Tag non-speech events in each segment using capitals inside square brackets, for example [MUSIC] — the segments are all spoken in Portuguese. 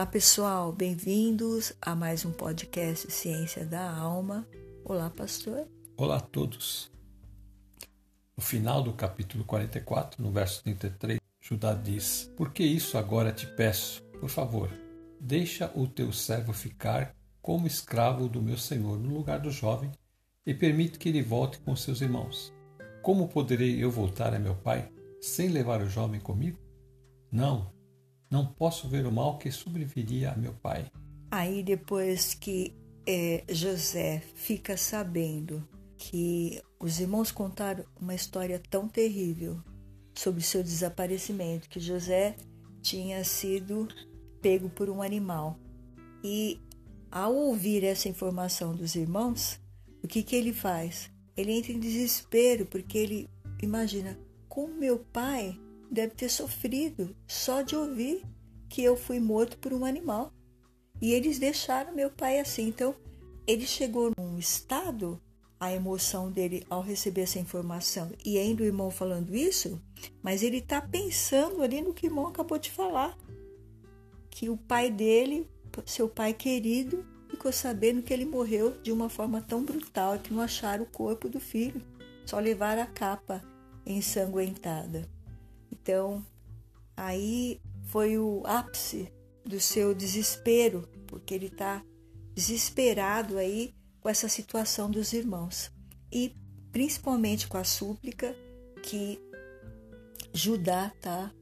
Olá pessoal, bem-vindos a mais um podcast Ciência da Alma. Olá, pastor. Olá a todos. No final do capítulo 44, no verso 33, Judá diz: Por que isso agora te peço? Por favor, deixa o teu servo ficar como escravo do meu senhor no lugar do jovem e permite que ele volte com seus irmãos. Como poderei eu voltar a meu pai sem levar o jovem comigo? Não, não posso ver o mal que sobreviria a meu pai. Aí, depois que é, José fica sabendo que os irmãos contaram uma história tão terrível sobre seu desaparecimento, que José tinha sido pego por um animal. E ao ouvir essa informação dos irmãos, o que, que ele faz? Ele entra em desespero, porque ele imagina como meu pai deve ter sofrido só de ouvir que eu fui morto por um animal. E eles deixaram meu pai assim. Então, ele chegou num estado, a emoção dele ao receber essa informação, e ainda o irmão falando isso, mas ele está pensando ali no que o irmão acabou de falar. Que o pai dele, seu pai querido, ficou sabendo que ele morreu de uma forma tão brutal que não acharam o corpo do filho, só levaram a capa ensanguentada. Então, aí foi o ápice do seu desespero, porque ele está desesperado aí com essa situação dos irmãos. E principalmente com a súplica que Judá está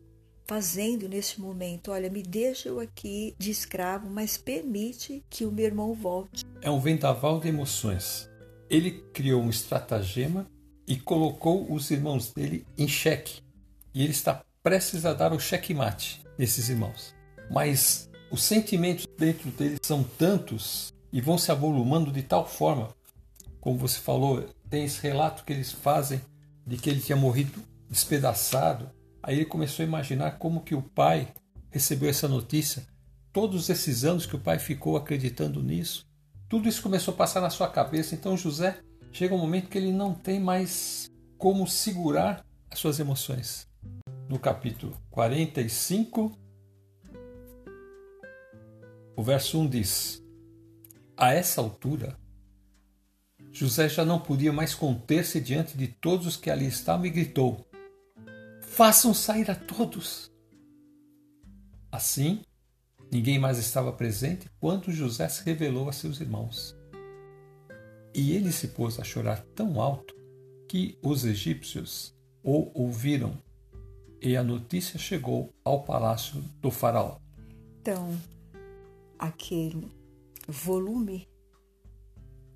fazendo nesse momento. Olha, me deixa eu aqui de escravo, mas permite que o meu irmão volte. É um vendaval de emoções. Ele criou um estratagema e colocou os irmãos dele em xeque. E ele está prestes a dar o checkmate desses irmãos. Mas os sentimentos dentro deles são tantos e vão se avolumando de tal forma, como você falou, tem esse relato que eles fazem de que ele tinha morrido despedaçado. Aí ele começou a imaginar como que o pai recebeu essa notícia, todos esses anos que o pai ficou acreditando nisso. Tudo isso começou a passar na sua cabeça. Então José chega um momento que ele não tem mais como segurar as suas emoções no capítulo 45, o verso 1 diz: A essa altura, José já não podia mais conter-se diante de todos os que ali estavam e gritou: Façam sair a todos. Assim, ninguém mais estava presente quando José se revelou a seus irmãos. E ele se pôs a chorar tão alto que os egípcios o ouviram e a notícia chegou ao palácio do faraó. Então, aquele volume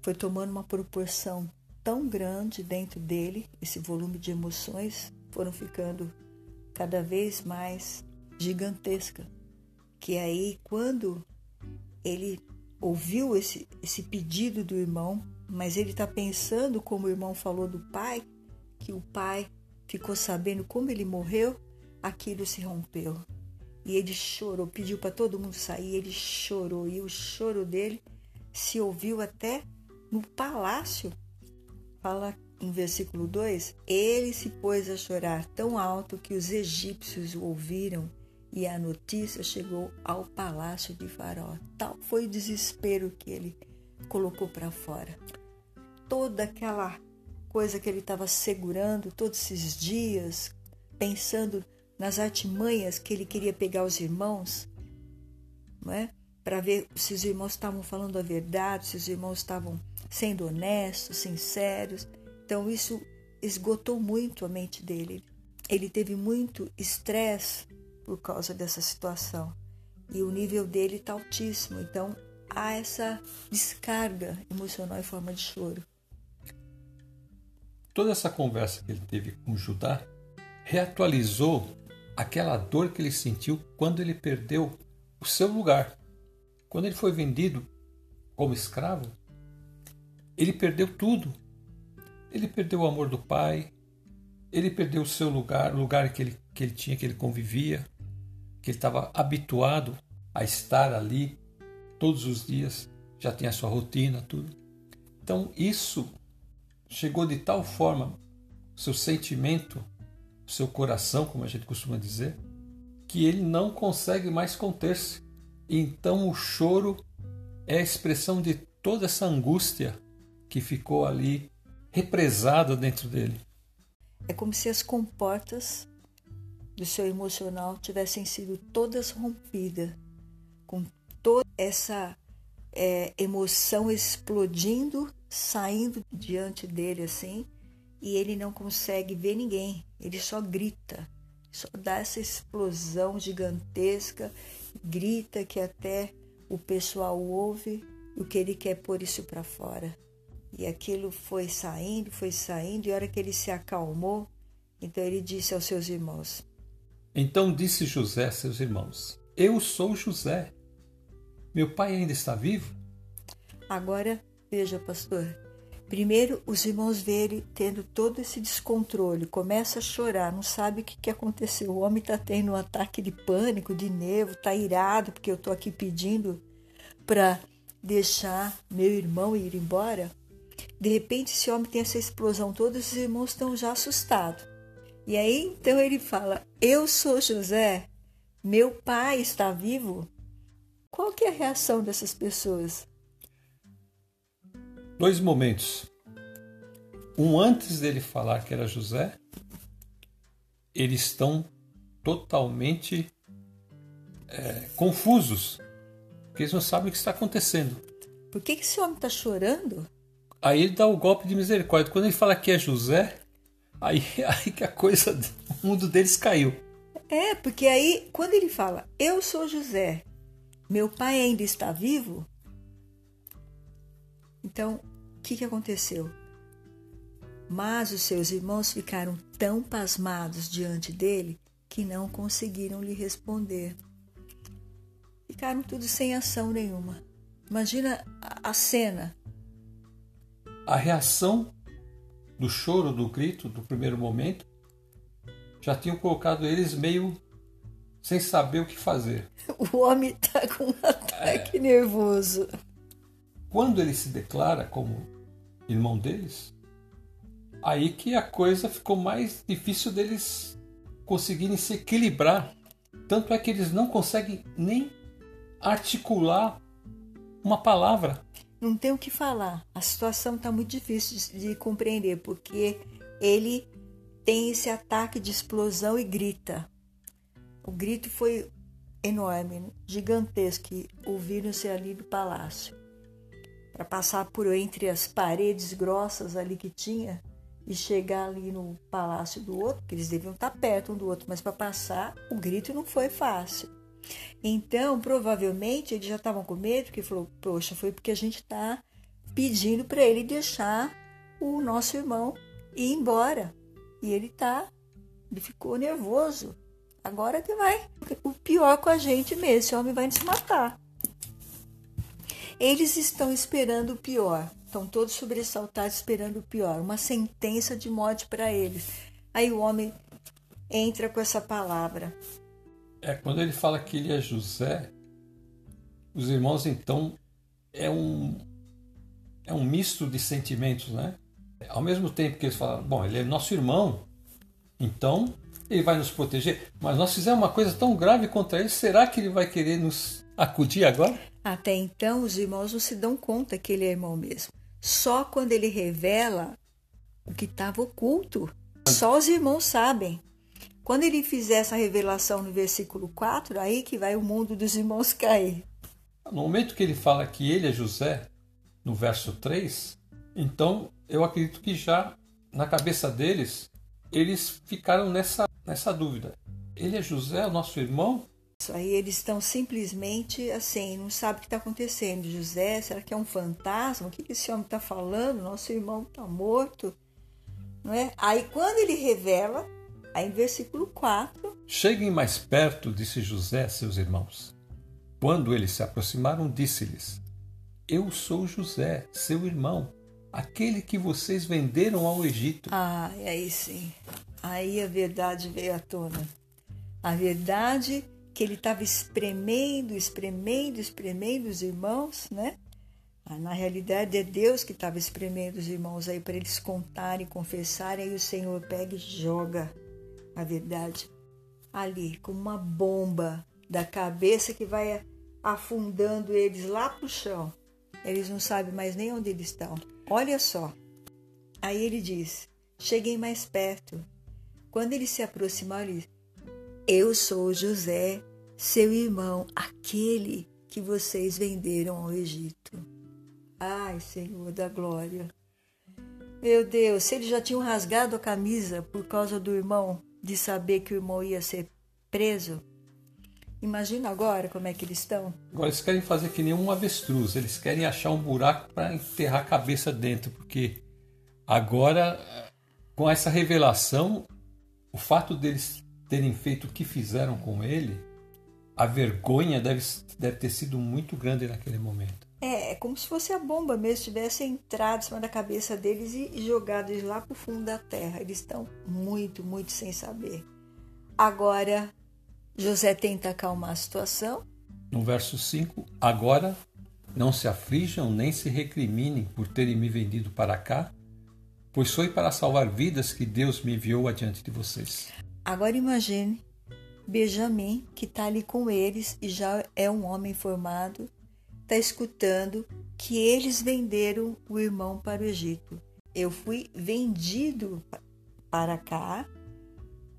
foi tomando uma proporção tão grande dentro dele, esse volume de emoções foram ficando cada vez mais gigantesca. Que aí, quando ele ouviu esse, esse pedido do irmão, mas ele está pensando, como o irmão falou do pai, que o pai ficou sabendo como ele morreu, aquilo se rompeu. E ele chorou, pediu para todo mundo sair, ele chorou, e o choro dele se ouviu até no palácio. Fala em versículo 2: Ele se pôs a chorar tão alto que os egípcios o ouviram, e a notícia chegou ao palácio de Faraó. Tal foi o desespero que ele colocou para fora. Toda aquela coisa que ele estava segurando todos esses dias, pensando nas artimanhas que ele queria pegar os irmãos, não é? Para ver se os irmãos estavam falando a verdade, se os irmãos estavam sendo honestos, sinceros. Então isso esgotou muito a mente dele. Ele teve muito estresse por causa dessa situação. E o nível dele está altíssimo. Então há essa descarga emocional em forma de choro. Toda essa conversa que ele teve com Judá reatualizou aquela dor que ele sentiu quando ele perdeu o seu lugar. Quando ele foi vendido como escravo, ele perdeu tudo. Ele perdeu o amor do pai, ele perdeu o seu lugar, o lugar que ele, que ele tinha, que ele convivia, que ele estava habituado a estar ali todos os dias, já tinha a sua rotina, tudo. Então, isso chegou de tal forma seu sentimento, seu coração, como a gente costuma dizer, que ele não consegue mais conter-se. Então o choro é a expressão de toda essa angústia que ficou ali represada dentro dele. É como se as comportas do seu emocional tivessem sido todas rompidas, com toda essa é, emoção explodindo, saindo diante dele assim, e ele não consegue ver ninguém, ele só grita, só dá essa explosão gigantesca, grita que até o pessoal ouve o que ele quer pôr isso para fora. E aquilo foi saindo, foi saindo, e a hora que ele se acalmou, então ele disse aos seus irmãos: Então disse José a seus irmãos: Eu sou José. Meu pai ainda está vivo? Agora, veja, pastor. Primeiro, os irmãos vê ele tendo todo esse descontrole, começa a chorar, não sabe o que, que aconteceu. O homem está tendo um ataque de pânico, de nervo, está irado porque eu estou aqui pedindo para deixar meu irmão ir embora. De repente, esse homem tem essa explosão, todos os irmãos estão já assustados. E aí, então ele fala: Eu sou José, meu pai está vivo. Qual que é a reação dessas pessoas? Dois momentos. Um antes dele falar que era José, eles estão totalmente é, confusos, porque eles não sabem o que está acontecendo. Por que, que esse homem está chorando? Aí ele dá o golpe de misericórdia. Quando ele fala que é José, aí, [LAUGHS] aí que a coisa, o mundo deles caiu. É, porque aí, quando ele fala, eu sou José, meu pai ainda está vivo, então, o que, que aconteceu? Mas os seus irmãos ficaram tão pasmados diante dele que não conseguiram lhe responder. Ficaram tudo sem ação nenhuma. Imagina a cena. A reação do choro, do grito, do primeiro momento, já tinham colocado eles meio sem saber o que fazer. [LAUGHS] O homem está com um ataque é. nervoso. Quando ele se declara como irmão deles, aí que a coisa ficou mais difícil deles conseguirem se equilibrar. Tanto é que eles não conseguem nem articular uma palavra. Não tem o que falar. A situação está muito difícil de compreender, porque ele tem esse ataque de explosão e grita. O grito foi enorme, gigantesco, ouviram-se ali do palácio. Para passar por entre as paredes grossas ali que tinha e chegar ali no palácio do outro, que eles deviam estar perto um do outro, mas para passar o grito não foi fácil. Então, provavelmente, eles já estavam com medo, porque falou: Poxa, foi porque a gente está pedindo para ele deixar o nosso irmão ir embora. E ele tá, ele ficou nervoso. Agora que vai. O pior com a gente mesmo, esse homem vai nos matar. Eles estão esperando o pior. Estão todos sobressaltados esperando o pior. Uma sentença de morte para eles. Aí o homem entra com essa palavra. É, quando ele fala que ele é José, os irmãos então é um é um misto de sentimentos, né? Ao mesmo tempo que eles falam, bom, ele é nosso irmão, então ele vai nos proteger. Mas nós fizemos uma coisa tão grave contra ele, será que ele vai querer nos acudir agora? Até então, os irmãos não se dão conta que ele é irmão mesmo. Só quando ele revela o que estava oculto, só os irmãos sabem. Quando ele fizer essa revelação no versículo 4, aí que vai o mundo dos irmãos cair. No momento que ele fala que ele é José, no verso 3, então eu acredito que já na cabeça deles, eles ficaram nessa nessa dúvida. Ele é José, o nosso irmão? Aí eles estão simplesmente assim, não sabem o que está acontecendo. José, será que é um fantasma? O que esse homem está falando? Nosso irmão está morto. Não é? Aí quando ele revela, aí em versículo 4. Cheguem mais perto, disse José a seus irmãos. Quando eles se aproximaram, disse-lhes: Eu sou José, seu irmão, aquele que vocês venderam ao Egito. Ah, aí sim. Aí a verdade veio à tona. A verdade que ele estava espremendo, espremendo, espremendo os irmãos, né? Na realidade é Deus que estava espremendo os irmãos aí para eles contarem, confessarem, aí o Senhor pega e joga a verdade ali, como uma bomba da cabeça que vai afundando eles lá pro chão. Eles não sabem mais nem onde eles estão. Olha só. Aí ele diz: Cheguei mais perto. Quando ele se aproximou, ele Eu sou José, seu irmão, aquele que vocês venderam ao Egito. Ai, Senhor da glória. Meu Deus, se eles já tinham rasgado a camisa por causa do irmão, de saber que o irmão ia ser preso, imagina agora como é que eles estão. Agora eles querem fazer que nem um avestruz, eles querem achar um buraco para enterrar a cabeça dentro, porque agora, com essa revelação, o fato deles terem feito o que fizeram com ele, a vergonha deve, deve ter sido muito grande naquele momento. É, é como se fosse a bomba mesmo, tivesse entrado em cima da cabeça deles e jogado eles lá para o fundo da terra. Eles estão muito, muito sem saber. Agora, José tenta acalmar a situação. No verso 5, agora não se aflijam nem se recriminem por terem me vendido para cá, pois foi para salvar vidas que Deus me enviou adiante de vocês. Agora imagine Benjamin, que está ali com eles e já é um homem formado, está escutando que eles venderam o irmão para o Egito. Eu fui vendido para cá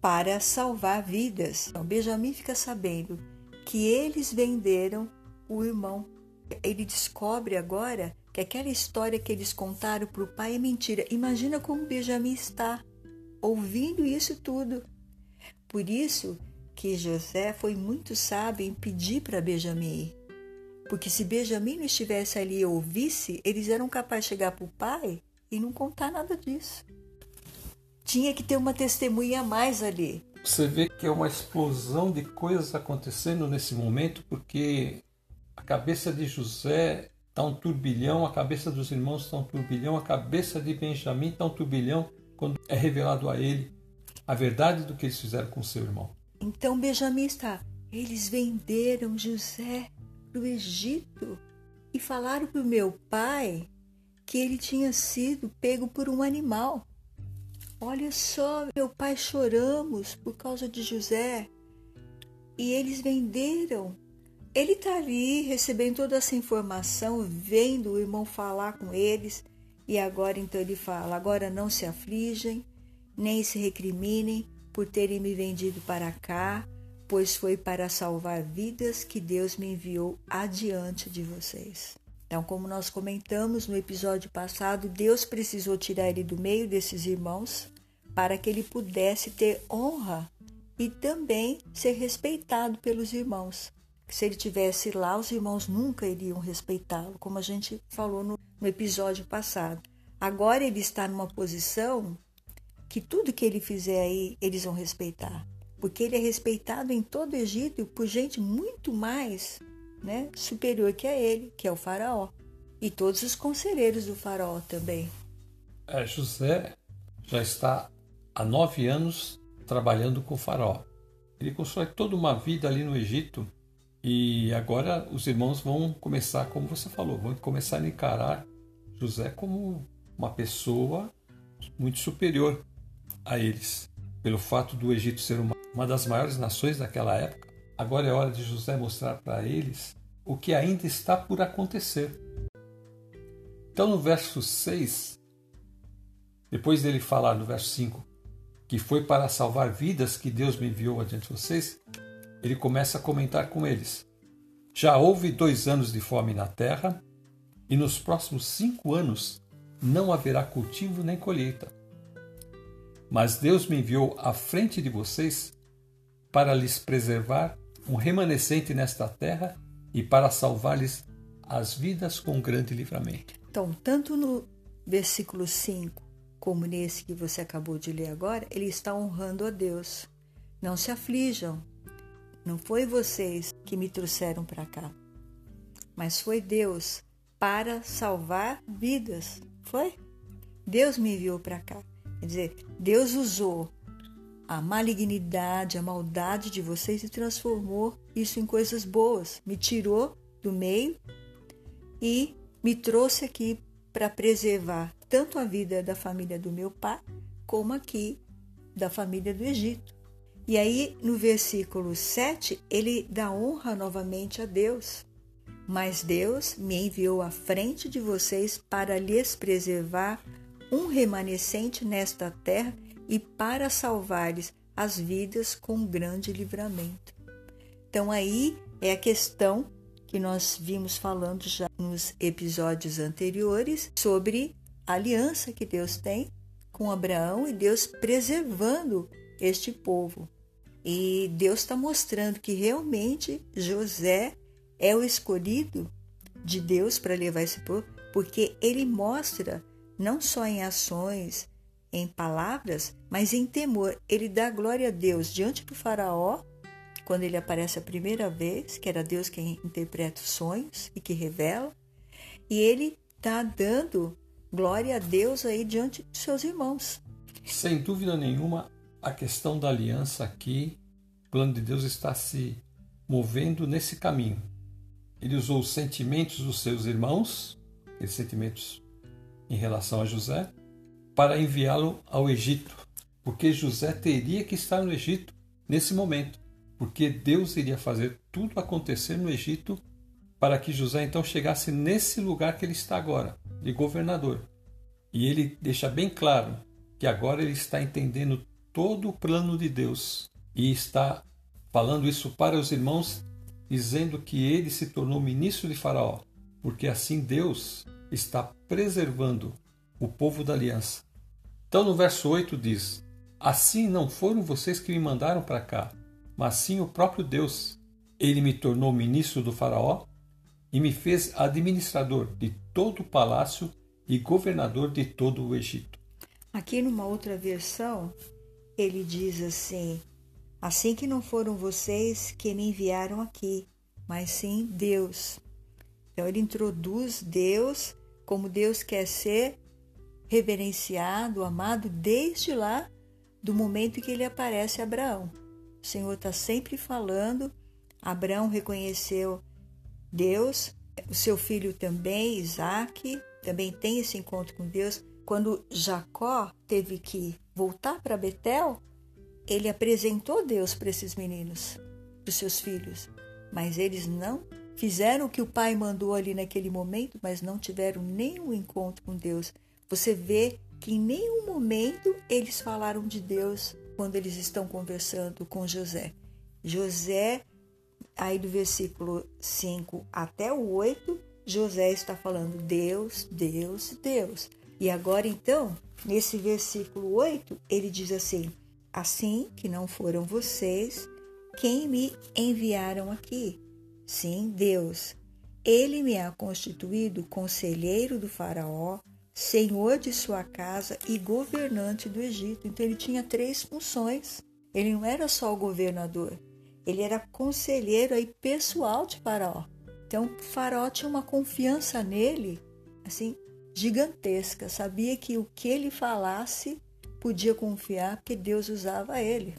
para salvar vidas. Então, Benjamin fica sabendo que eles venderam o irmão. Ele descobre agora que aquela história que eles contaram para o pai é mentira. Imagina como Benjamin está ouvindo isso tudo. Por isso que José foi muito sábio em pedir para Benjamin ir. Porque se Benjamin não estivesse ali e ouvisse, eles eram capazes de chegar para o pai e não contar nada disso. Tinha que ter uma testemunha a mais ali. Você vê que é uma explosão de coisas acontecendo nesse momento, porque a cabeça de José está um turbilhão, a cabeça dos irmãos está um turbilhão, a cabeça de Benjamim está um turbilhão quando é revelado a ele a verdade do que eles fizeram com seu irmão. Então Benjamim está. Eles venderam José para o Egito e falaram para o meu pai que ele tinha sido pego por um animal. Olha só, meu pai choramos por causa de José e eles venderam. Ele está ali recebendo toda essa informação, vendo o irmão falar com eles e agora então ele fala: agora não se afligem, nem se recriminem por terem me vendido para cá, pois foi para salvar vidas que Deus me enviou adiante de vocês. Então, como nós comentamos no episódio passado, Deus precisou tirar ele do meio desses irmãos para que ele pudesse ter honra e também ser respeitado pelos irmãos. Se ele tivesse lá, os irmãos nunca iriam respeitá-lo, como a gente falou no, no episódio passado. Agora ele está numa posição que tudo que ele fizer aí eles vão respeitar porque ele é respeitado em todo o Egito por gente muito mais né, superior que a ele, que é o faraó. E todos os conselheiros do faraó também. É, José já está há nove anos trabalhando com o faraó. Ele constrói toda uma vida ali no Egito e agora os irmãos vão começar, como você falou, vão começar a encarar José como uma pessoa muito superior a eles, pelo fato do Egito ser uma uma das maiores nações daquela época, agora é hora de José mostrar para eles o que ainda está por acontecer. Então, no verso 6, depois dele falar no verso 5 que foi para salvar vidas que Deus me enviou adiante de vocês, ele começa a comentar com eles. Já houve dois anos de fome na terra, e nos próximos cinco anos não haverá cultivo nem colheita. Mas Deus me enviou à frente de vocês para lhes preservar um remanescente nesta terra e para salvar-lhes as vidas com grande livramento. Então, tanto no versículo 5 como nesse que você acabou de ler agora, ele está honrando a Deus. Não se aflijam. Não foi vocês que me trouxeram para cá, mas foi Deus para salvar vidas. Foi? Deus me enviou para cá. Quer dizer, Deus usou a malignidade, a maldade de vocês e transformou isso em coisas boas. Me tirou do meio e me trouxe aqui para preservar tanto a vida da família do meu pai, como aqui da família do Egito. E aí, no versículo 7, ele dá honra novamente a Deus. Mas Deus me enviou à frente de vocês para lhes preservar um remanescente nesta terra e para salvar-lhes as vidas com grande livramento. Então, aí é a questão que nós vimos falando já nos episódios anteriores sobre a aliança que Deus tem com Abraão e Deus preservando este povo. E Deus está mostrando que realmente José é o escolhido de Deus para levar esse povo, porque ele mostra, não só em ações, em palavras, mas em temor. Ele dá glória a Deus diante do Faraó, quando ele aparece a primeira vez, que era Deus quem interpreta os sonhos e que revela, e ele está dando glória a Deus aí diante de seus irmãos. Sem dúvida nenhuma, a questão da aliança aqui, o plano de Deus está se movendo nesse caminho. Ele usou os sentimentos dos seus irmãos, aqueles sentimentos em relação a José, para enviá-lo ao Egito, porque José teria que estar no Egito nesse momento, porque Deus iria fazer tudo acontecer no Egito para que José então chegasse nesse lugar que ele está agora, de governador. E ele deixa bem claro que agora ele está entendendo todo o plano de Deus e está falando isso para os irmãos, dizendo que ele se tornou ministro de Faraó, porque assim Deus está preservando o povo da aliança. Então no verso 8 diz: Assim não foram vocês que me mandaram para cá, mas sim o próprio Deus. Ele me tornou ministro do Faraó e me fez administrador de todo o palácio e governador de todo o Egito. Aqui numa outra versão, ele diz assim: Assim que não foram vocês que me enviaram aqui, mas sim Deus. Então ele introduz Deus como Deus quer ser reverenciado, amado desde lá do momento que ele aparece a Abraão. O Senhor está sempre falando. Abraão reconheceu Deus, o seu filho também, Isaac, também tem esse encontro com Deus. Quando Jacó teve que voltar para Betel, ele apresentou Deus para esses meninos, para os seus filhos, mas eles não fizeram o que o pai mandou ali naquele momento, mas não tiveram nenhum encontro com Deus. Você vê que em nenhum momento eles falaram de Deus quando eles estão conversando com José. José, aí do versículo 5 até o 8, José está falando Deus, Deus, Deus. E agora então, nesse versículo 8, ele diz assim: Assim que não foram vocês quem me enviaram aqui, sim, Deus. Ele me ha constituído conselheiro do Faraó, senhor de sua casa e governante do Egito. Então ele tinha três funções. Ele não era só o governador, ele era conselheiro aí pessoal de Faraó. Então, Faraó tinha uma confiança nele, assim, gigantesca. Sabia que o que ele falasse podia confiar, porque Deus usava ele.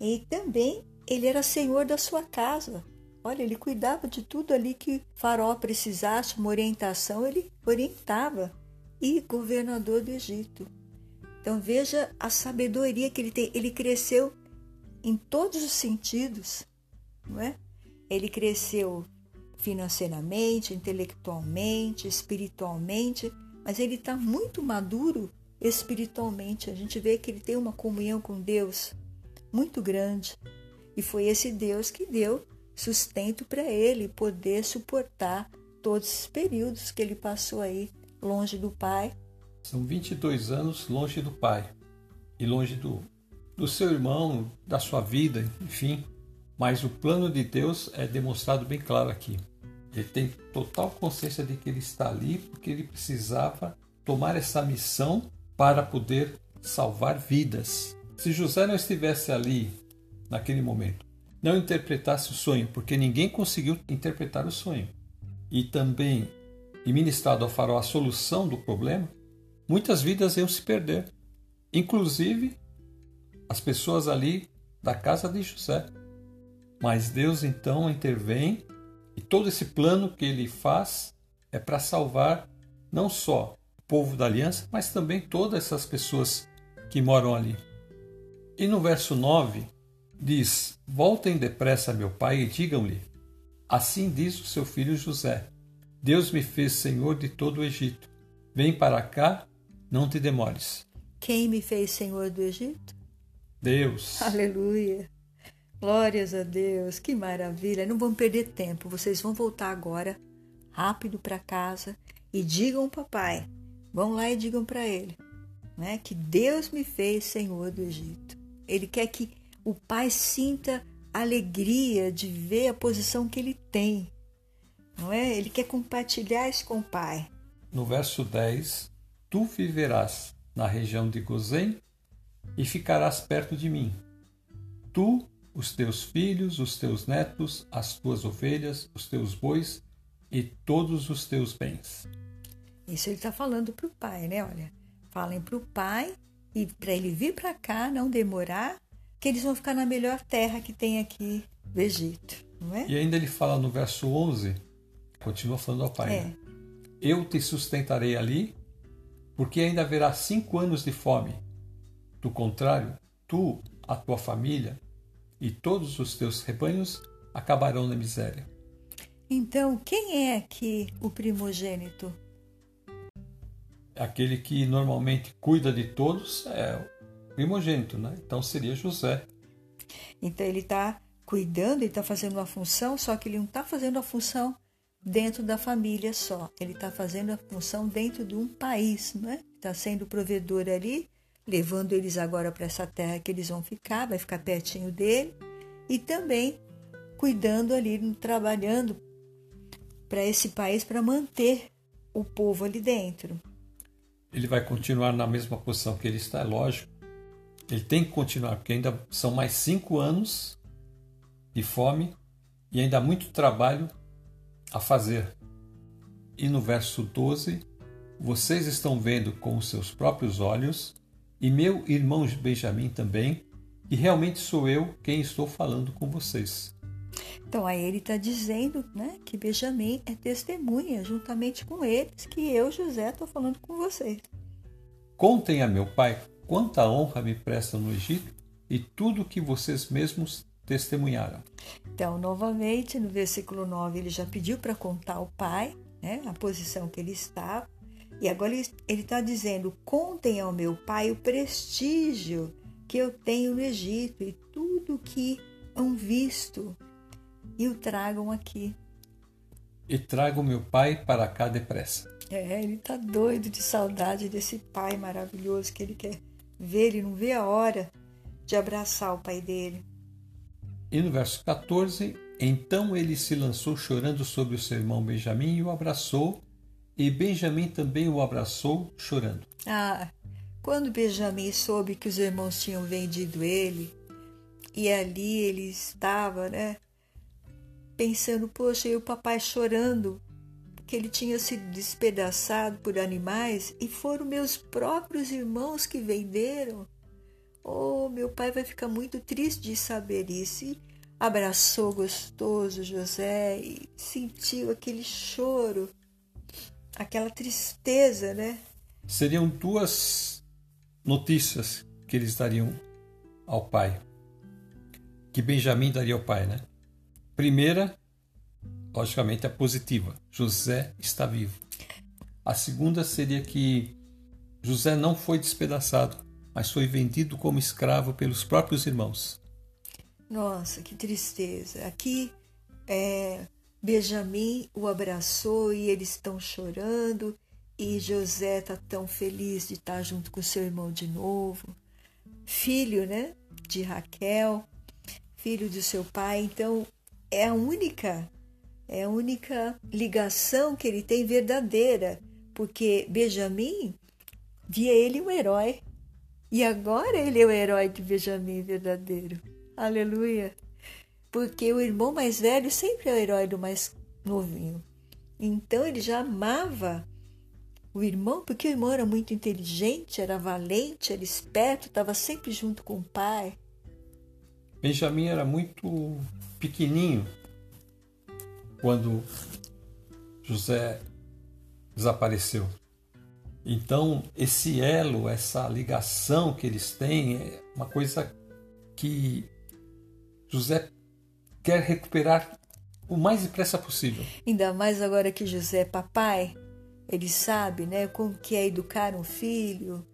E também ele era senhor da sua casa. Olha, ele cuidava de tudo ali que Faraó precisasse, uma orientação, ele orientava. E governador do Egito. Então veja a sabedoria que ele tem. Ele cresceu em todos os sentidos, não é? Ele cresceu financeiramente, intelectualmente, espiritualmente, mas ele está muito maduro espiritualmente. A gente vê que ele tem uma comunhão com Deus muito grande. E foi esse Deus que deu sustento para ele poder suportar todos esses períodos que ele passou aí longe do pai. São 22 anos longe do pai e longe do, do seu irmão, da sua vida, enfim. Mas o plano de Deus é demonstrado bem claro aqui. Ele tem total consciência de que ele está ali porque ele precisava tomar essa missão para poder salvar vidas. Se José não estivesse ali naquele momento, não interpretasse o sonho, porque ninguém conseguiu interpretar o sonho, e também e ministrado ao faraó a solução do problema, muitas vidas iam se perder, inclusive as pessoas ali da casa de José. Mas Deus então intervém e todo esse plano que ele faz é para salvar não só o povo da aliança, mas também todas essas pessoas que moram ali. E no verso 9 diz: Voltem depressa a meu pai e digam-lhe: Assim diz o seu filho José: Deus me fez senhor de todo o Egito. Vem para cá, não te demores. Quem me fez senhor do Egito? Deus. Aleluia. Glórias a Deus, que maravilha. Não vamos perder tempo, vocês vão voltar agora, rápido para casa e digam ao papai. Vão lá e digam para ele, né, que Deus me fez senhor do Egito. Ele quer que o pai sinta alegria de ver a posição que ele tem. Não é? Ele quer compartilhar isso com o pai. No verso 10, tu viverás na região de Gozém e ficarás perto de mim. Tu, os teus filhos, os teus netos, as tuas ovelhas, os teus bois e todos os teus bens. Isso ele está falando para o pai, né? Olha, falem para o pai e para ele vir para cá, não demorar, que eles vão ficar na melhor terra que tem aqui do Egito, não é? E ainda ele fala no verso 11, continua falando ao pai: é. né? Eu te sustentarei ali, porque ainda haverá cinco anos de fome. Do contrário, tu, a tua família e todos os teus rebanhos acabarão na miséria. Então, quem é aqui o primogênito? Aquele que normalmente cuida de todos é primogênito, né? Então seria José. Então ele está cuidando, ele está fazendo uma função, só que ele não está fazendo a função dentro da família só. Ele está fazendo a função dentro de um país, né? Está sendo provedor ali levando eles agora para essa terra que eles vão ficar, vai ficar pertinho dele, e também cuidando ali, trabalhando para esse país para manter o povo ali dentro. Ele vai continuar na mesma posição que ele está, é lógico. Ele tem que continuar, porque ainda são mais cinco anos de fome e ainda há muito trabalho a fazer. E no verso 12, vocês estão vendo com os seus próprios olhos e meu irmão Benjamim também, e realmente sou eu quem estou falando com vocês. Então aí ele está dizendo né, que Benjamim é testemunha juntamente com eles, que eu, José, estou falando com vocês. Contem a meu pai quanta honra me prestam no Egito e tudo que vocês mesmos testemunharam. Então, novamente, no versículo 9, ele já pediu para contar ao pai né, a posição que ele estava. E agora ele está dizendo: contem ao meu pai o prestígio que eu tenho no Egito e tudo que hão visto e o tragam aqui. E trago meu pai para cá depressa. É, ele está doido de saudade desse pai maravilhoso que ele quer ver. Ele não vê a hora de abraçar o pai dele. E no verso 14: Então ele se lançou chorando sobre o seu irmão Benjamim e o abraçou e Benjamim também o abraçou, chorando. Ah, quando Benjamim soube que os irmãos tinham vendido ele, e ali ele estava, né? Pensando, poxa, e o papai chorando, que ele tinha sido despedaçado por animais, e foram meus próprios irmãos que venderam. Oh, meu pai vai ficar muito triste de saber isso. E abraçou gostoso José e sentiu aquele choro aquela tristeza, né? Seriam duas notícias que eles dariam ao pai, que Benjamim daria ao pai, né? Primeira, logicamente, a positiva: José está vivo. A segunda seria que José não foi despedaçado, mas foi vendido como escravo pelos próprios irmãos. Nossa, que tristeza. Aqui é, Benjamim o abraçou e eles estão chorando, e José está tão feliz de estar junto com seu irmão de novo. Filho, né, de Raquel, filho do seu pai, então é a única é a única ligação que ele tem verdadeira, porque Benjamim via ele um herói. E agora ele é o herói de Benjamim verdadeiro. Aleluia porque o irmão mais velho sempre é o herói do mais novinho. Então ele já amava o irmão, porque o irmão era muito inteligente, era valente, era esperto, estava sempre junto com o pai. Benjamin era muito pequenininho quando José desapareceu. Então, esse elo, essa ligação que eles têm é uma coisa que José quer recuperar o mais depressa possível. Ainda mais agora que José é papai, ele sabe, né, como que é educar um filho,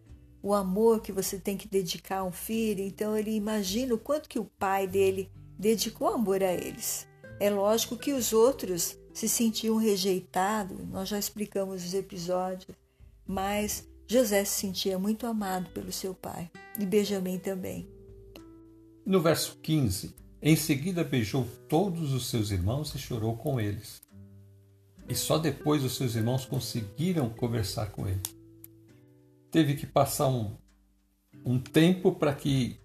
o amor que você tem que dedicar a um filho. Então ele imagina o quanto que o pai dele dedicou amor a eles. É lógico que os outros se sentiam rejeitados, nós já explicamos os episódios, mas José se sentia muito amado pelo seu pai e Benjamim também. No verso 15, em seguida beijou todos os seus irmãos e chorou com eles. E só depois os seus irmãos conseguiram conversar com ele. Teve que passar um, um tempo para que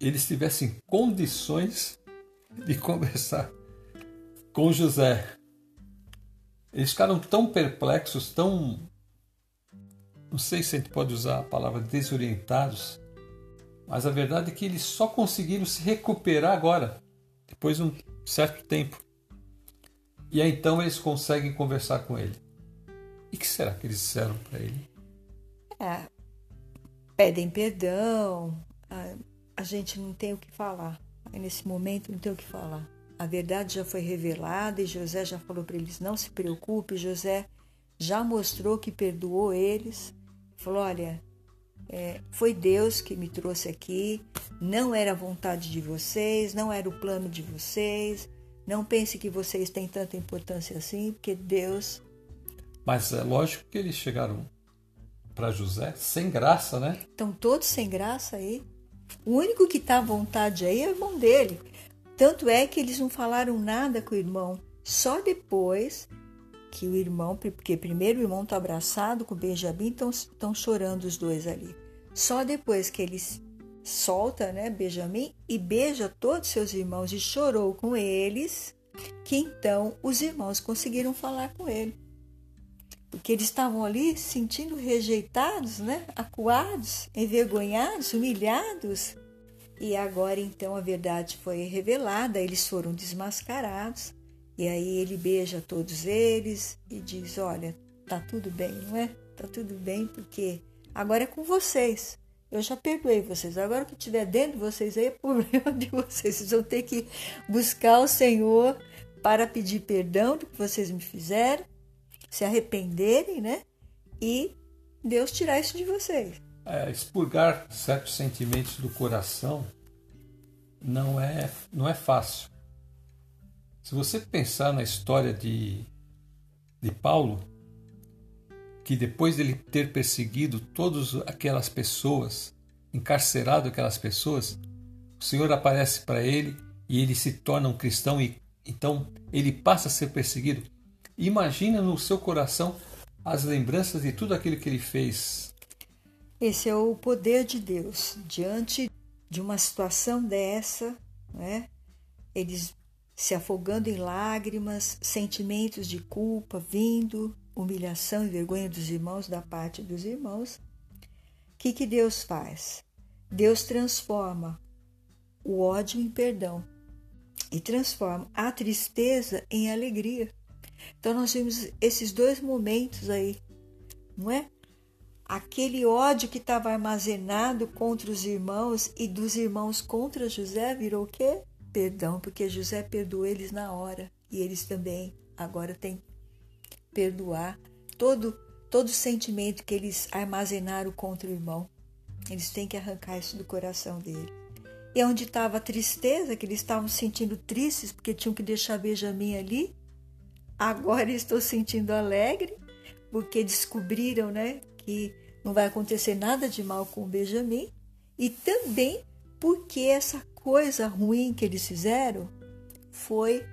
eles tivessem condições de [LAUGHS] conversar com José. Eles ficaram tão perplexos, tão. Não sei se a gente pode usar a palavra desorientados, mas a verdade é que eles só conseguiram se recuperar agora, depois de um certo tempo. E aí então eles conseguem conversar com ele. E que será que eles disseram para ele? É, pedem perdão, a, a gente não tem o que falar. Nesse momento não tem o que falar. A verdade já foi revelada e José já falou para eles: não se preocupe. José já mostrou que perdoou eles. Falou: olha, é, foi Deus que me trouxe aqui, não era a vontade de vocês, não era o plano de vocês. Não pense que vocês têm tanta importância assim, porque Deus. Mas é lógico que eles chegaram para José sem graça, né? Estão todos sem graça aí. O único que está à vontade aí é o irmão dele. Tanto é que eles não falaram nada com o irmão. Só depois que o irmão, porque primeiro o irmão está abraçado com o Benjamim, estão chorando os dois ali. Só depois que eles solta, né, Benjamim e beija todos seus irmãos e chorou com eles, que então os irmãos conseguiram falar com ele. Porque eles estavam ali sentindo rejeitados, né, acuados, envergonhados, humilhados. E agora então a verdade foi revelada, eles foram desmascarados. E aí ele beija todos eles e diz: "Olha, tá tudo bem, não é? Tá tudo bem porque agora é com vocês. Eu já perdoei vocês. Agora o que tiver dentro de vocês aí é problema de vocês. Vocês vão ter que buscar o Senhor para pedir perdão do que vocês me fizeram, se arrependerem, né? E Deus tirar isso de vocês. É, expurgar certos sentimentos do coração não é, não é fácil. Se você pensar na história de, de Paulo, que depois dele ter perseguido todas aquelas pessoas, encarcerado aquelas pessoas, o Senhor aparece para ele e ele se torna um cristão e então ele passa a ser perseguido. Imagina no seu coração as lembranças de tudo aquilo que ele fez. Esse é o poder de Deus diante de uma situação dessa, né? Eles se afogando em lágrimas, sentimentos de culpa vindo, humilhação e vergonha dos irmãos da parte dos irmãos, o que, que Deus faz? Deus transforma o ódio em perdão e transforma a tristeza em alegria. Então nós vimos esses dois momentos aí, não é? Aquele ódio que estava armazenado contra os irmãos e dos irmãos contra José virou o quê? Perdão, porque José perdoou eles na hora e eles também agora têm perdoar todo todo sentimento que eles armazenaram contra o irmão. Eles têm que arrancar isso do coração dele. E onde estava a tristeza, que eles estavam sentindo tristes porque tinham que deixar Benjamin ali, agora [LAUGHS] estou sentindo alegre porque descobriram, né, que não vai acontecer nada de mal com o Benjamin e também porque essa coisa ruim que eles fizeram foi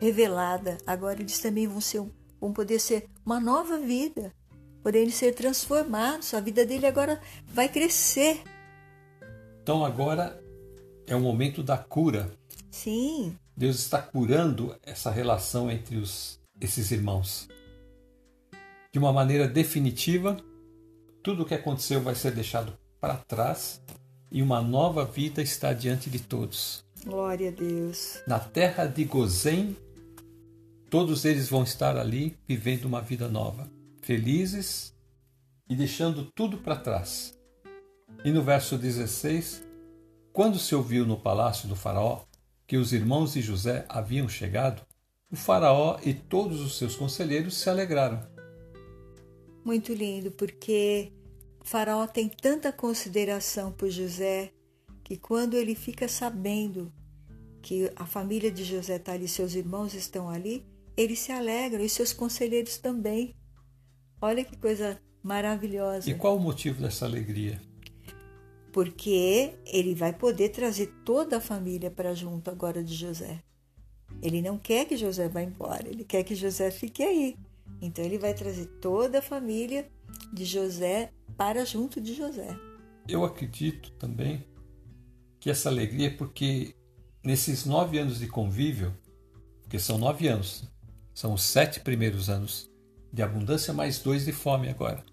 revelada. Agora eles também vão ser vão poder ser uma nova vida, poderem ser transformados. A vida dele agora vai crescer. Então agora é o momento da cura. Sim. Deus está curando essa relação entre os, esses irmãos. De uma maneira definitiva, tudo o que aconteceu vai ser deixado para trás e uma nova vida está diante de todos. Glória a Deus. Na terra de Gozém, Todos eles vão estar ali vivendo uma vida nova, felizes e deixando tudo para trás. E no verso 16, quando se ouviu no palácio do Faraó que os irmãos de José haviam chegado, o Faraó e todos os seus conselheiros se alegraram. Muito lindo, porque Faraó tem tanta consideração por José que quando ele fica sabendo que a família de José está ali, seus irmãos estão ali, ele se alegra e seus conselheiros também. Olha que coisa maravilhosa. E qual o motivo dessa alegria? Porque ele vai poder trazer toda a família para junto agora de José. Ele não quer que José vá embora, ele quer que José fique aí. Então ele vai trazer toda a família de José para junto de José. Eu acredito também que essa alegria é porque nesses nove anos de convívio, porque são nove anos, são os sete primeiros anos de abundância mais dois de fome agora.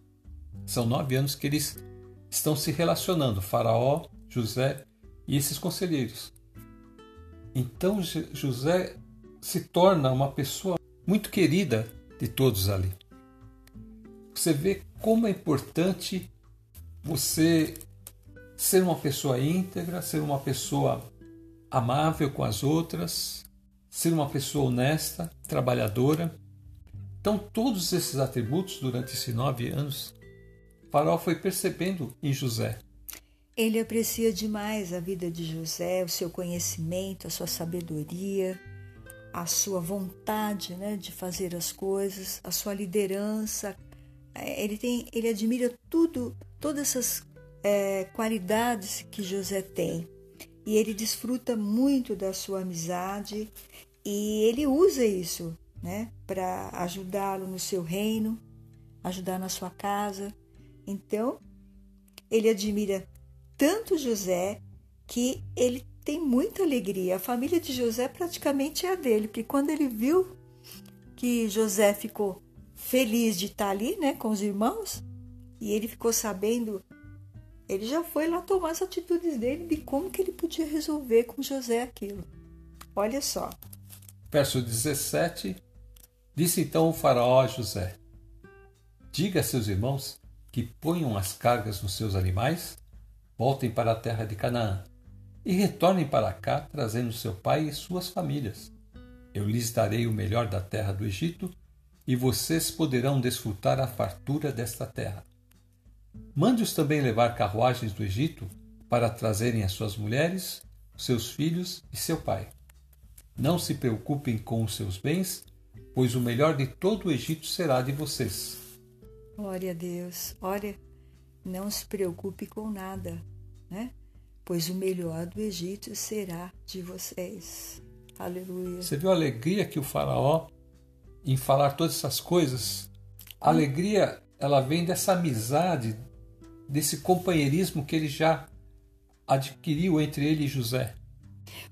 São nove anos que eles estão se relacionando, Faraó, José e esses conselheiros. Então José se torna uma pessoa muito querida de todos ali. Você vê como é importante você ser uma pessoa íntegra, ser uma pessoa amável com as outras, ser uma pessoa honesta, trabalhadora. Então, todos esses atributos durante esses nove anos, Faraó foi percebendo em José. Ele aprecia demais a vida de José, o seu conhecimento, a sua sabedoria, a sua vontade né, de fazer as coisas, a sua liderança. É, ele, tem, ele admira tudo, todas essas é, qualidades que José tem. E ele desfruta muito da sua amizade e ele usa isso né, para ajudá-lo no seu reino, ajudar na sua casa. Então, ele admira tanto José que ele tem muita alegria. A família de José praticamente é a dele, porque quando ele viu que José ficou feliz de estar ali, né, com os irmãos, e ele ficou sabendo, ele já foi lá tomar as atitudes dele de como que ele podia resolver com José aquilo. Olha só. Verso 17. Disse então o faraó a José: Diga a seus irmãos que ponham as cargas nos seus animais voltem para a terra de Canaã e retornem para cá, trazendo seu pai e suas famílias. Eu lhes darei o melhor da terra do Egito, e vocês poderão desfrutar a fartura desta terra. Mande-os também levar carruagens do Egito para trazerem as suas mulheres, seus filhos e seu pai. Não se preocupem com os seus bens, pois o melhor de todo o Egito será de vocês. Glória a Deus. Olha, não se preocupe com nada, né? Pois o melhor do Egito será de vocês. Aleluia. Você viu a alegria que o faraó em falar todas essas coisas? A alegria, ela vem dessa amizade, desse companheirismo que ele já adquiriu entre ele e José.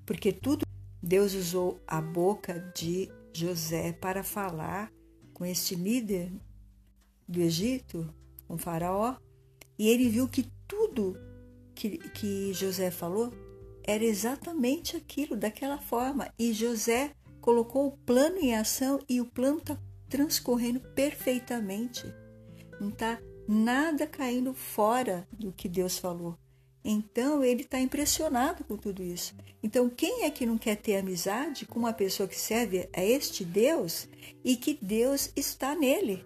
Porque tudo Deus usou a boca de José para falar com este líder do Egito, com Faraó, e ele viu que tudo que, que José falou era exatamente aquilo, daquela forma. E José colocou o plano em ação e o plano está transcorrendo perfeitamente. Não está nada caindo fora do que Deus falou. Então ele está impressionado com tudo isso. Então, quem é que não quer ter amizade com uma pessoa que serve a este Deus e que Deus está nele?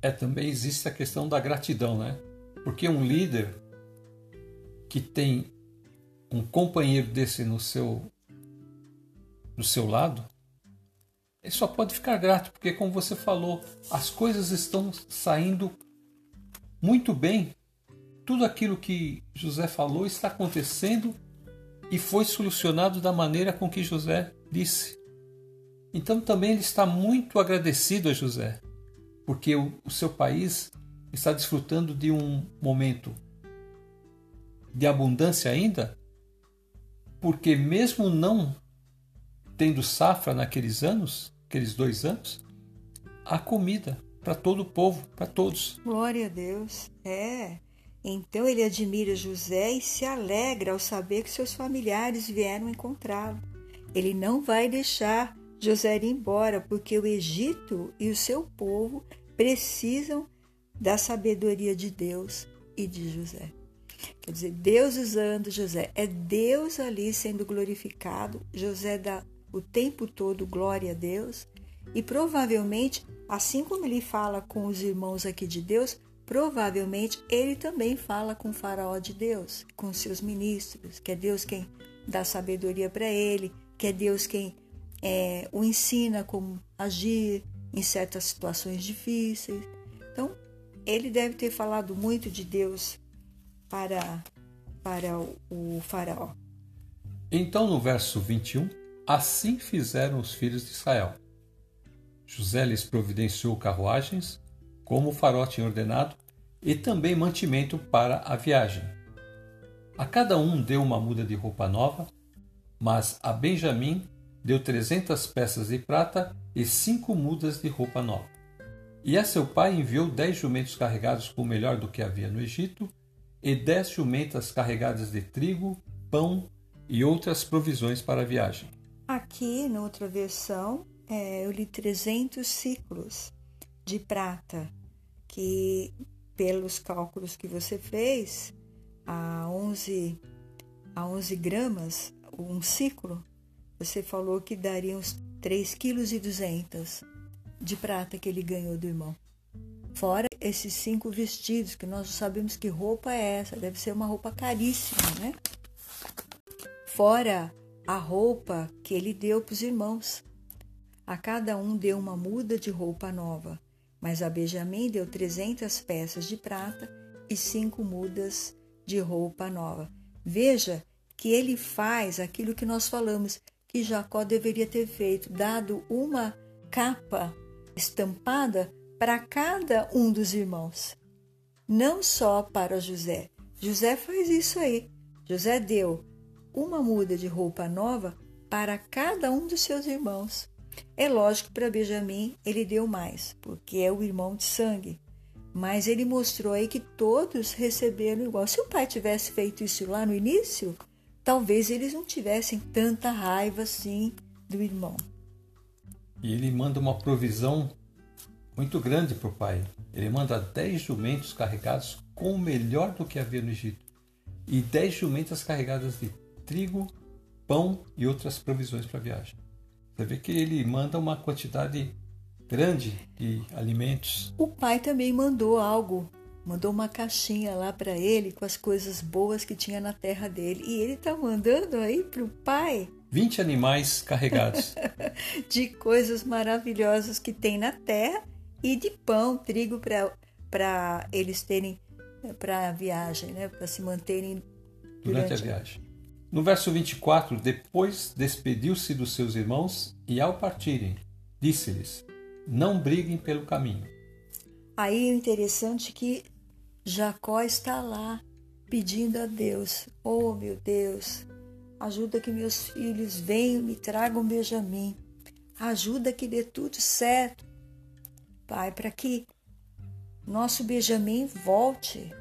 É, também existe a questão da gratidão, né? Porque um líder que tem um companheiro desse no seu do seu lado, ele só pode ficar grato, porque como você falou, as coisas estão saindo muito bem. Tudo aquilo que José falou está acontecendo e foi solucionado da maneira com que José disse. Então também ele está muito agradecido a José, porque o, o seu país está desfrutando de um momento de abundância ainda, porque mesmo não tendo safra naqueles anos, aqueles dois anos, há comida para todo o povo, para todos. Glória a Deus. É. Então ele admira José e se alegra ao saber que seus familiares vieram encontrá-lo. Ele não vai deixar José ir embora, porque o Egito e o seu povo precisam da sabedoria de Deus e de José. Quer dizer, Deus usando José, é Deus ali sendo glorificado. José dá o tempo todo glória a Deus, e provavelmente, assim como ele fala com os irmãos aqui de Deus, provavelmente ele também fala com o faraó de Deus, com seus ministros, que é Deus quem dá sabedoria para ele, que é Deus quem é, o ensina como agir em certas situações difíceis. Então, ele deve ter falado muito de Deus para, para o faraó. Então, no verso 21, assim fizeram os filhos de Israel. José lhes providenciou carruagens, como o faraó tinha ordenado, e também mantimento para a viagem. A cada um deu uma muda de roupa nova, mas a Benjamim deu trezentas peças de prata e cinco mudas de roupa nova. E a seu pai enviou dez jumentos carregados com o melhor do que havia no Egito, e dez jumentas carregadas de trigo, pão e outras provisões para a viagem. Aqui, na outra versão, é, eu li 300 ciclos de prata, que pelos cálculos que você fez, a 11, a 11 gramas, um ciclo, você falou que daria uns 3,2 kg de prata que ele ganhou do irmão. Fora esses cinco vestidos, que nós sabemos que roupa é essa, deve ser uma roupa caríssima, né? Fora a roupa que ele deu para os irmãos. A cada um deu uma muda de roupa nova, mas a Benjamim deu 300 peças de prata e cinco mudas de roupa nova. Veja que ele faz aquilo que nós falamos que Jacó deveria ter feito, dado uma capa estampada para cada um dos irmãos, não só para José. José faz isso aí. José deu uma muda de roupa nova para cada um dos seus irmãos. É lógico que para Benjamim ele deu mais, porque é o irmão de sangue. Mas ele mostrou aí que todos receberam igual. Se o pai tivesse feito isso lá no início, talvez eles não tivessem tanta raiva assim do irmão. E ele manda uma provisão muito grande para o pai. Ele manda dez jumentos carregados com o melhor do que havia no Egito e dez jumentas carregadas de trigo, pão e outras provisões para a viagem. Você vê que ele manda uma quantidade grande de alimentos. O pai também mandou algo, mandou uma caixinha lá para ele com as coisas boas que tinha na terra dele. E ele está mandando aí para o pai 20 animais carregados [LAUGHS] de coisas maravilhosas que tem na terra e de pão, trigo para eles terem para a viagem, né? para se manterem durante, durante a viagem. No verso 24, depois despediu-se dos seus irmãos e, ao partirem, disse-lhes: Não briguem pelo caminho. Aí é interessante que Jacó está lá pedindo a Deus: Oh meu Deus, ajuda que meus filhos venham e me tragam Benjamim. Ajuda que dê tudo certo. Pai, para que nosso Benjamim volte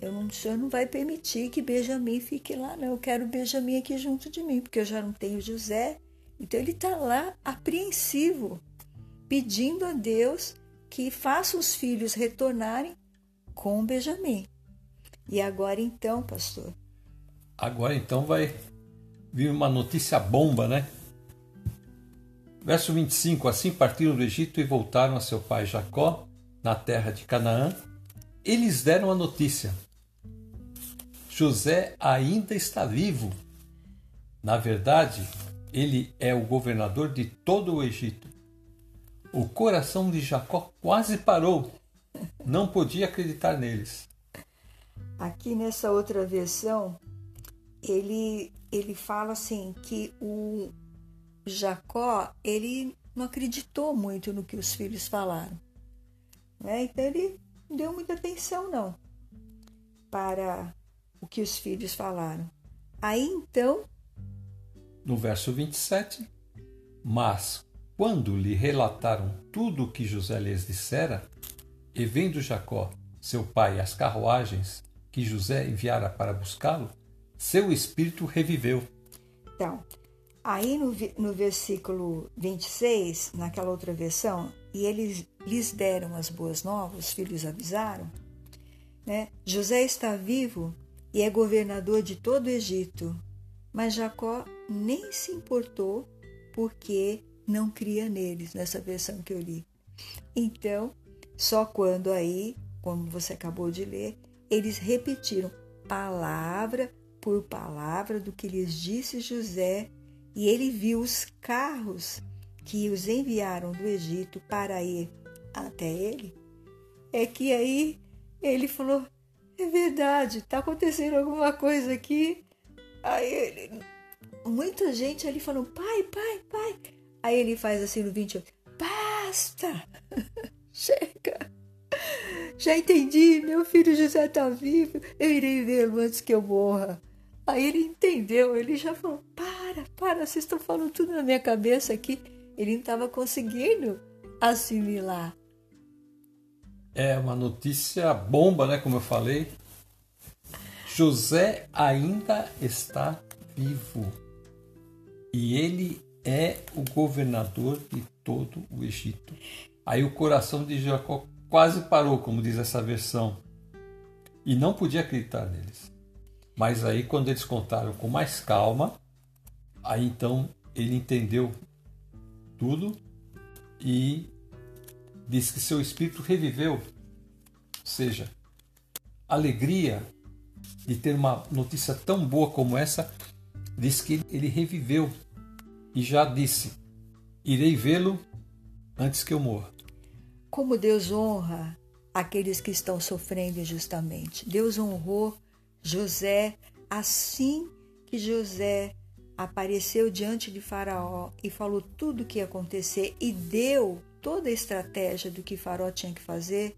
eu não, o senhor não vai permitir que Benjamin fique lá, não. Eu quero Benjamin aqui junto de mim, porque eu já não tenho José. Então ele está lá apreensivo, pedindo a Deus que faça os filhos retornarem com Benjamin. E agora então, pastor? Agora então vai vir uma notícia bomba, né? Verso 25: Assim partiram do Egito e voltaram a seu pai Jacó, na terra de Canaã. Eles deram a notícia: José ainda está vivo. Na verdade, ele é o governador de todo o Egito. O coração de Jacó quase parou. Não podia acreditar neles. Aqui nessa outra versão, ele, ele fala assim que o Jacó ele não acreditou muito no que os filhos falaram. Né? Então ele não deu muita atenção não para o que os filhos falaram. Aí então. No verso 27, mas quando lhe relataram tudo o que José lhes dissera, e vendo Jacó, seu pai, as carruagens que José enviara para buscá-lo, seu espírito reviveu. Então, aí no, no versículo 26, naquela outra versão, e eles lhes deram as boas novas, os filhos avisaram, né? José está vivo e é governador de todo o Egito. Mas Jacó nem se importou porque não cria neles, nessa versão que eu li. Então, só quando aí, como você acabou de ler, eles repetiram palavra por palavra do que lhes disse José, e ele viu os carros que os enviaram do Egito para ir até ele, é que aí ele falou: é verdade, está acontecendo alguma coisa aqui. Aí ele, muita gente ali falou: pai, pai, pai. Aí ele faz assim no 28, basta, [LAUGHS] chega. Já entendi, meu filho José está vivo, eu irei vê-lo antes que eu morra. Aí ele entendeu, ele já falou: para, para, vocês estão falando tudo na minha cabeça aqui. Ele não estava conseguindo assimilar. É uma notícia bomba, né? Como eu falei. José ainda está vivo. E ele é o governador de todo o Egito. Aí o coração de Jacó quase parou, como diz essa versão. E não podia acreditar neles. Mas aí, quando eles contaram com mais calma, aí então ele entendeu tudo e diz que seu espírito reviveu. Ou seja, alegria de ter uma notícia tão boa como essa, diz que ele reviveu e já disse: Irei vê-lo antes que eu morra. Como Deus honra aqueles que estão sofrendo injustamente. Deus honrou José assim que José apareceu diante de Faraó e falou tudo o que ia acontecer e deu toda a estratégia do que Faraó tinha que fazer,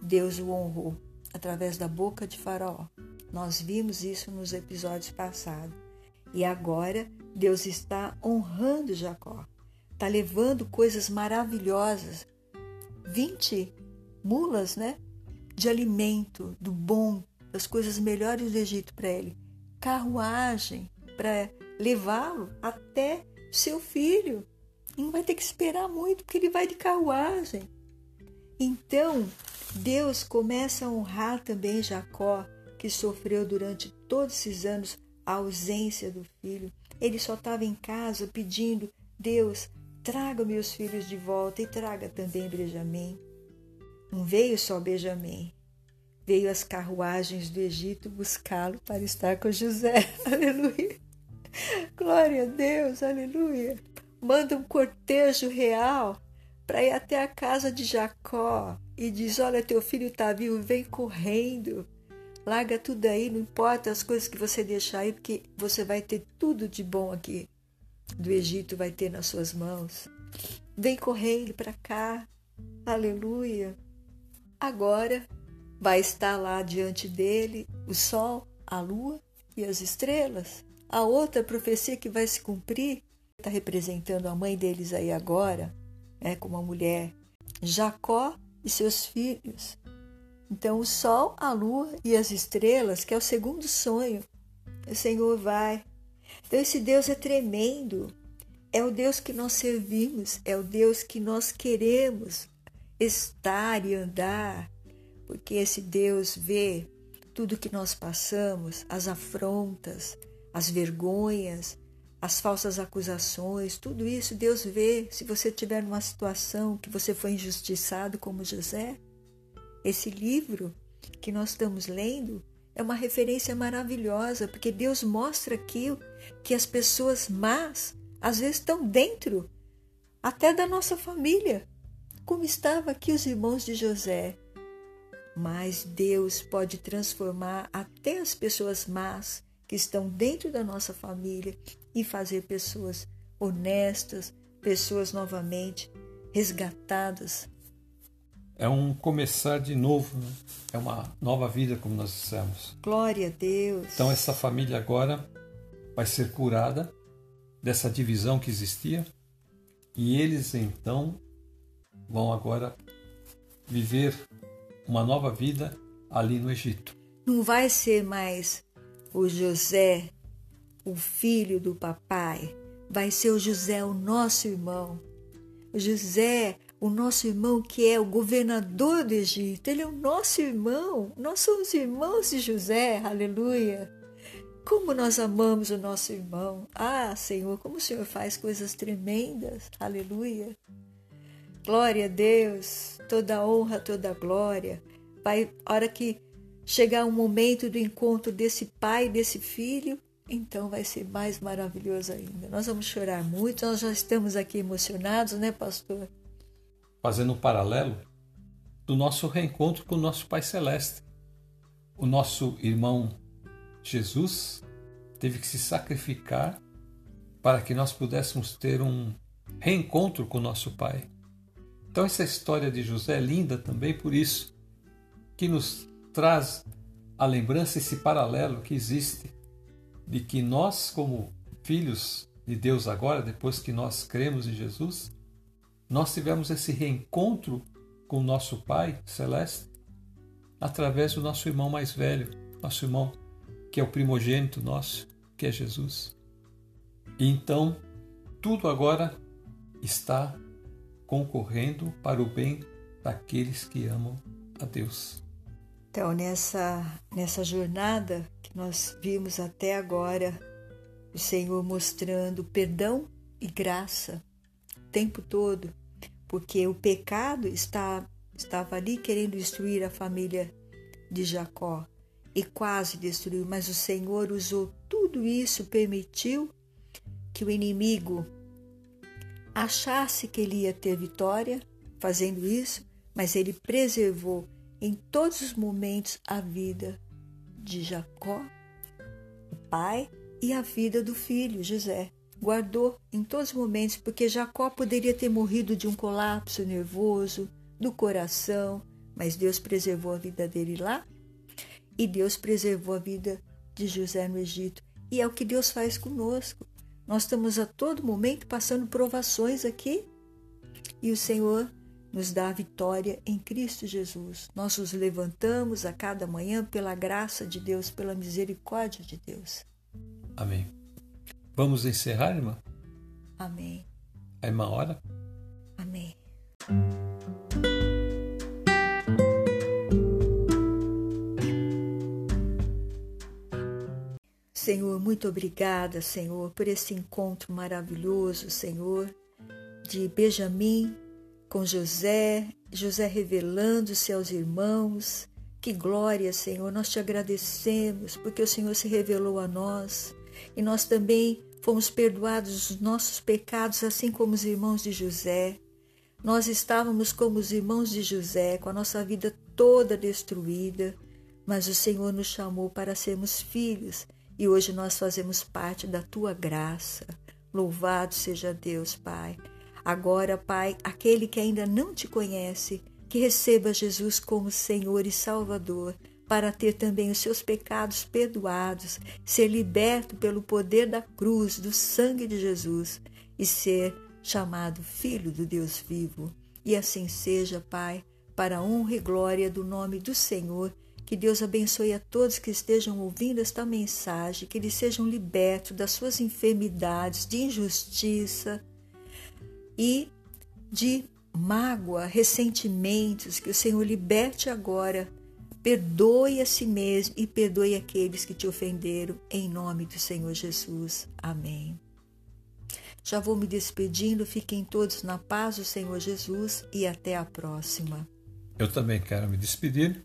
Deus o honrou através da boca de Faraó. Nós vimos isso nos episódios passados. E agora Deus está honrando Jacó. Está levando coisas maravilhosas. 20 mulas, né? De alimento, do bom, das coisas melhores do Egito para ele. Carruagem para levá-lo até seu filho. E não vai ter que esperar muito, porque ele vai de carruagem. Então, Deus começa a honrar também Jacó, que sofreu durante todos esses anos a ausência do filho. Ele só estava em casa pedindo: Deus, traga meus filhos de volta e traga também Benjamim. Não veio só Benjamim, veio as carruagens do Egito buscá-lo para estar com José. [LAUGHS] Aleluia. Glória a Deus, aleluia. Manda um cortejo real para ir até a casa de Jacó e diz: Olha, teu filho está vivo, vem correndo. Larga tudo aí, não importa as coisas que você deixar aí, porque você vai ter tudo de bom aqui do Egito, vai ter nas suas mãos. Vem correndo para cá, aleluia. Agora vai estar lá diante dele o sol, a lua e as estrelas. A outra profecia que vai se cumprir está representando a mãe deles aí agora, é como uma mulher, Jacó e seus filhos. Então o sol, a lua e as estrelas, que é o segundo sonho, o Senhor vai. Então esse Deus é tremendo. É o Deus que nós servimos, é o Deus que nós queremos estar e andar, porque esse Deus vê tudo que nós passamos, as afrontas, as vergonhas, as falsas acusações, tudo isso Deus vê. Se você tiver numa situação que você foi injustiçado como José, esse livro que nós estamos lendo é uma referência maravilhosa, porque Deus mostra aqui que as pessoas más às vezes estão dentro até da nossa família, como estava aqui os irmãos de José. Mas Deus pode transformar até as pessoas más que estão dentro da nossa família e fazer pessoas honestas, pessoas novamente resgatadas. É um começar de novo, né? é uma nova vida, como nós dissemos. Glória a Deus. Então, essa família agora vai ser curada dessa divisão que existia e eles então vão agora viver uma nova vida ali no Egito. Não vai ser mais o José, o filho do papai, vai ser o José, o nosso irmão. O José, o nosso irmão que é o governador do Egito, ele é o nosso irmão. Nós somos irmãos de José, aleluia. Como nós amamos o nosso irmão. Ah, Senhor, como o Senhor faz coisas tremendas. Aleluia. Glória a Deus. Toda honra, toda glória. Pai, hora que chegar o momento do encontro desse pai, desse filho, então vai ser mais maravilhoso ainda. Nós vamos chorar muito, nós já estamos aqui emocionados, né, pastor? Fazendo um paralelo do nosso reencontro com o nosso Pai Celeste. O nosso irmão Jesus teve que se sacrificar para que nós pudéssemos ter um reencontro com o nosso Pai. Então, essa história de José é linda também por isso, que nos traz a lembrança, esse paralelo que existe de que nós, como filhos de Deus agora, depois que nós cremos em Jesus, nós tivemos esse reencontro com o nosso Pai Celeste através do nosso irmão mais velho, nosso irmão que é o primogênito nosso, que é Jesus. E então, tudo agora está concorrendo para o bem daqueles que amam a Deus. Então, nessa, nessa jornada que nós vimos até agora, o Senhor mostrando perdão e graça o tempo todo, porque o pecado está, estava ali querendo destruir a família de Jacó e quase destruiu, mas o Senhor usou tudo isso, permitiu que o inimigo achasse que ele ia ter vitória fazendo isso, mas ele preservou em todos os momentos a vida de Jacó, o pai, e a vida do filho José. Guardou em todos os momentos, porque Jacó poderia ter morrido de um colapso nervoso, do coração, mas Deus preservou a vida dele lá e Deus preservou a vida de José no Egito. E é o que Deus faz conosco. Nós estamos a todo momento passando provações aqui e o Senhor nos dá a vitória em Cristo Jesus. Nós nos levantamos a cada manhã pela graça de Deus, pela misericórdia de Deus. Amém. Vamos encerrar, irmã? Amém. A irmã ora? Amém. Senhor, muito obrigada, Senhor, por esse encontro maravilhoso, Senhor, de Benjamim com José, José revelando-se aos irmãos. Que glória, Senhor, nós te agradecemos porque o Senhor se revelou a nós e nós também fomos perdoados dos nossos pecados, assim como os irmãos de José. Nós estávamos como os irmãos de José, com a nossa vida toda destruída, mas o Senhor nos chamou para sermos filhos e hoje nós fazemos parte da tua graça. Louvado seja Deus, Pai. Agora, Pai, aquele que ainda não te conhece, que receba Jesus como Senhor e Salvador, para ter também os seus pecados perdoados, ser liberto pelo poder da cruz, do sangue de Jesus e ser chamado Filho do Deus vivo. E assim seja, Pai, para a honra e glória do nome do Senhor que Deus abençoe a todos que estejam ouvindo esta mensagem, que eles sejam libertos das suas enfermidades, de injustiça e de mágoa, ressentimentos, que o Senhor liberte agora. Perdoe a si mesmo e perdoe aqueles que te ofenderam, em nome do Senhor Jesus. Amém. Já vou me despedindo, fiquem todos na paz do Senhor Jesus e até a próxima. Eu também quero me despedir